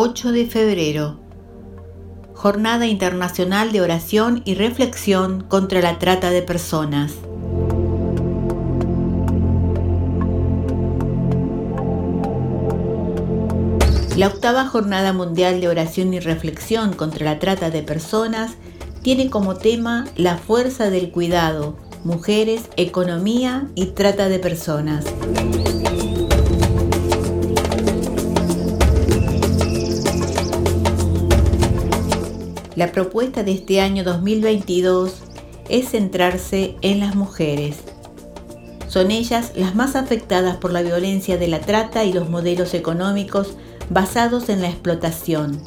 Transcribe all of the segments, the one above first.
8 de febrero, Jornada Internacional de Oración y Reflexión contra la Trata de Personas. La octava Jornada Mundial de Oración y Reflexión contra la Trata de Personas tiene como tema la fuerza del cuidado, mujeres, economía y trata de personas. La propuesta de este año 2022 es centrarse en las mujeres. Son ellas las más afectadas por la violencia de la trata y los modelos económicos basados en la explotación.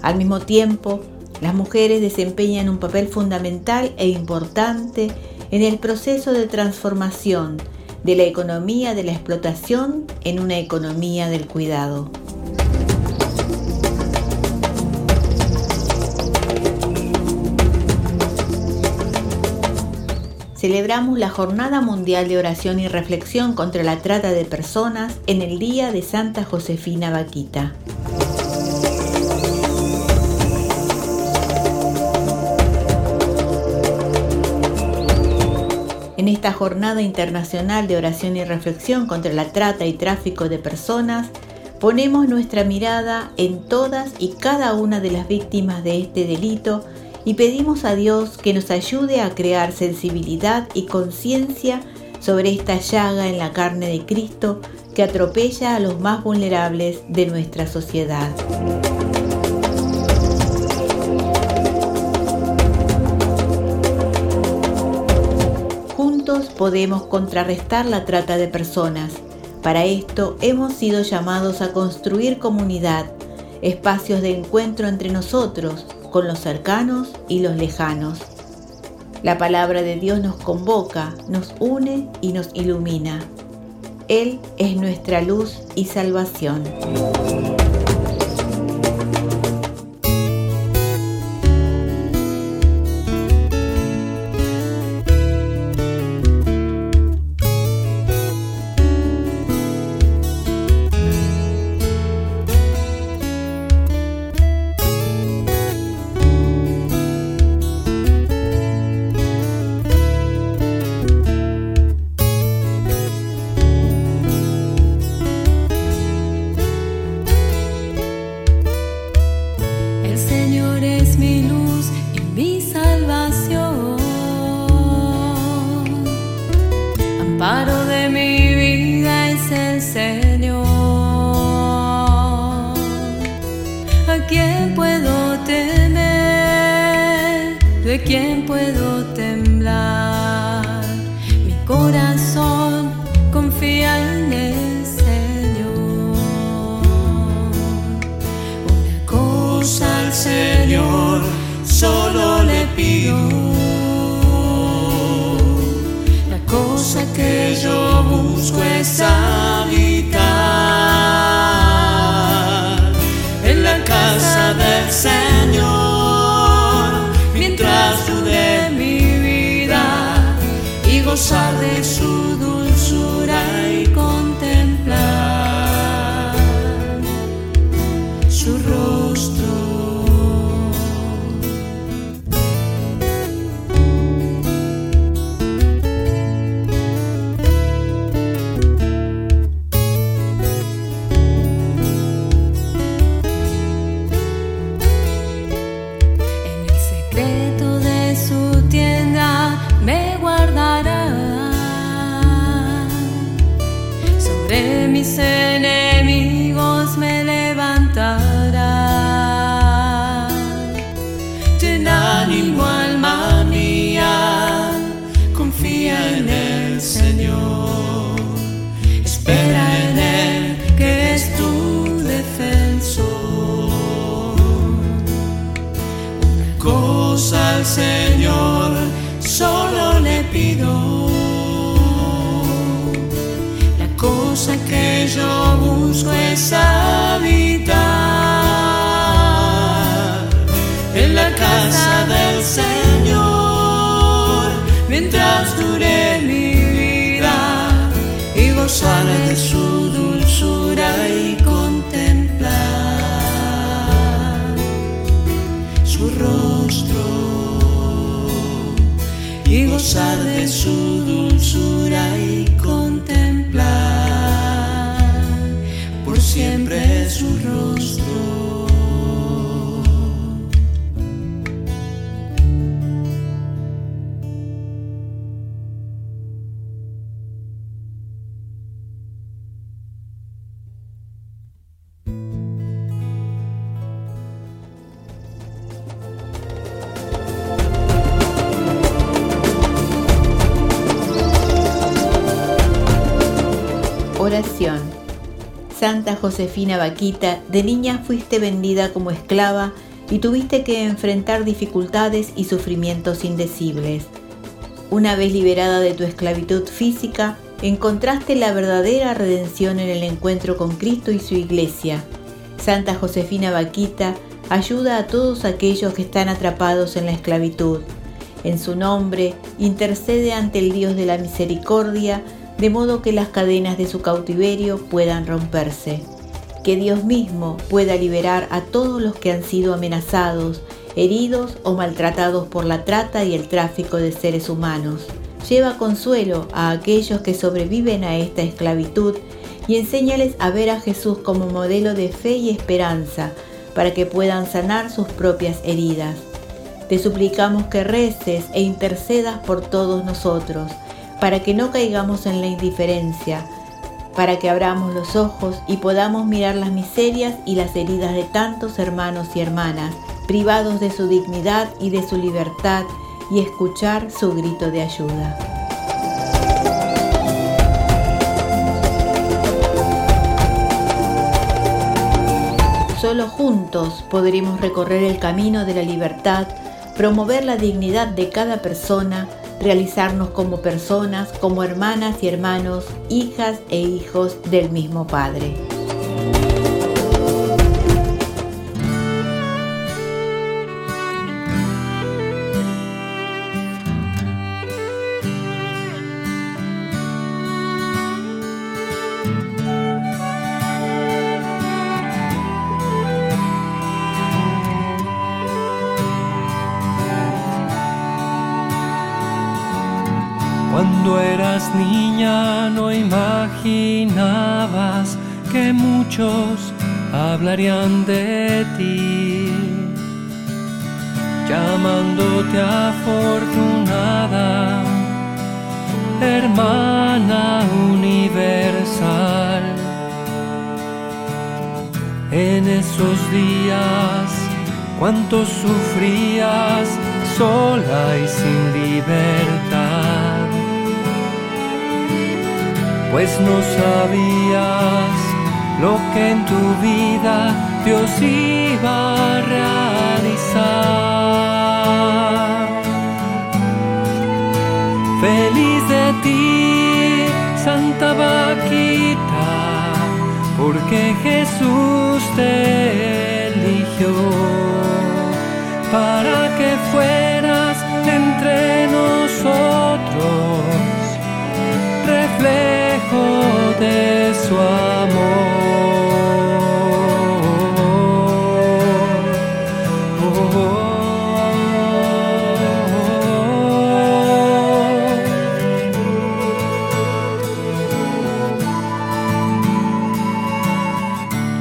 Al mismo tiempo, las mujeres desempeñan un papel fundamental e importante en el proceso de transformación de la economía de la explotación en una economía del cuidado. Celebramos la Jornada Mundial de Oración y Reflexión contra la Trata de Personas en el Día de Santa Josefina Vaquita. En esta jornada internacional de oración y reflexión contra la trata y tráfico de personas, ponemos nuestra mirada en todas y cada una de las víctimas de este delito y pedimos a Dios que nos ayude a crear sensibilidad y conciencia sobre esta llaga en la carne de Cristo que atropella a los más vulnerables de nuestra sociedad. podemos contrarrestar la trata de personas. Para esto hemos sido llamados a construir comunidad, espacios de encuentro entre nosotros, con los cercanos y los lejanos. La palabra de Dios nos convoca, nos une y nos ilumina. Él es nuestra luz y salvación. Corazón confía en el Señor. Una cosa al Señor solo le pido. La cosa que yo busco es habitar en la casa del Señor. Gozar de su Señor solo le pido que yo busco es habitar en la casa del Señor mientras dure mi vida y gozar de su Oración. Santa Josefina Vaquita, de niña fuiste vendida como esclava y tuviste que enfrentar dificultades y sufrimientos indecibles. Una vez liberada de tu esclavitud física, encontraste la verdadera redención en el encuentro con Cristo y su iglesia. Santa Josefina Vaquita ayuda a todos aquellos que están atrapados en la esclavitud. En su nombre, intercede ante el Dios de la misericordia de modo que las cadenas de su cautiverio puedan romperse. Que Dios mismo pueda liberar a todos los que han sido amenazados, heridos o maltratados por la trata y el tráfico de seres humanos. Lleva consuelo a aquellos que sobreviven a esta esclavitud y enséñales a ver a Jesús como modelo de fe y esperanza para que puedan sanar sus propias heridas. Te suplicamos que reces e intercedas por todos nosotros para que no caigamos en la indiferencia, para que abramos los ojos y podamos mirar las miserias y las heridas de tantos hermanos y hermanas, privados de su dignidad y de su libertad, y escuchar su grito de ayuda. Solo juntos podremos recorrer el camino de la libertad, promover la dignidad de cada persona, realizarnos como personas, como hermanas y hermanos, hijas e hijos del mismo Padre. Cuando eras niña no imaginabas que muchos hablarían de ti, llamándote afortunada, hermana universal. En esos días, cuánto sufrías sola y sin libertad pues no sabías lo que en tu vida Dios iba a realizar. Feliz de ti, Santa Vaquita, porque Jesús te eligió para que fueras entre nosotros de su amor.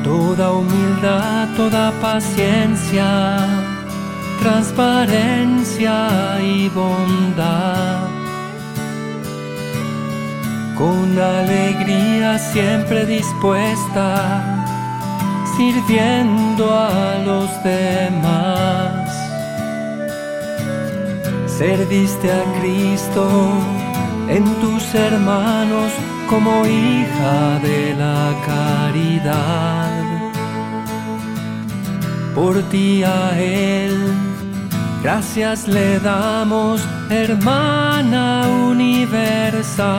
Toda humildad, toda paciencia, transparencia y bondad con alegría siempre dispuesta, sirviendo a los demás. Serviste a Cristo en tus hermanos como hija de la caridad. Por ti a Él Gracias le damos, hermana universal.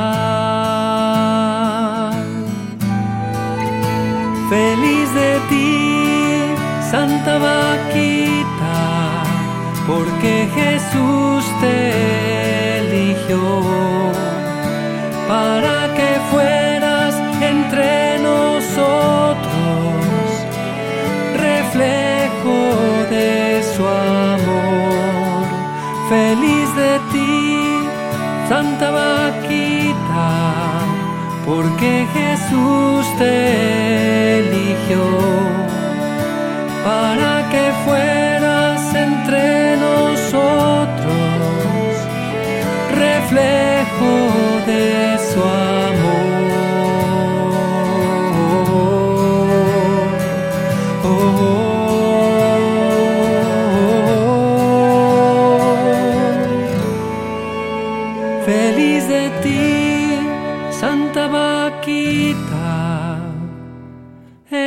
Feliz de ti, Santa Vaquita, porque Jesús te eligió para que fueras entre nosotros reflejo de su amor feliz Santa Vaquita, porque Jesús te eligió para que fueras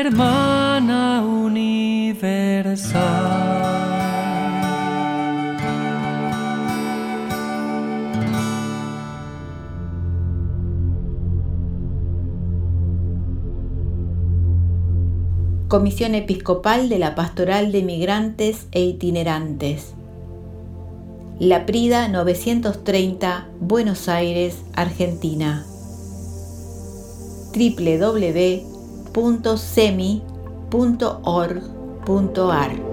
hermana. Comisión Episcopal de la Pastoral de Migrantes e Itinerantes. La Prida 930, Buenos Aires, Argentina. www.semi.org.ar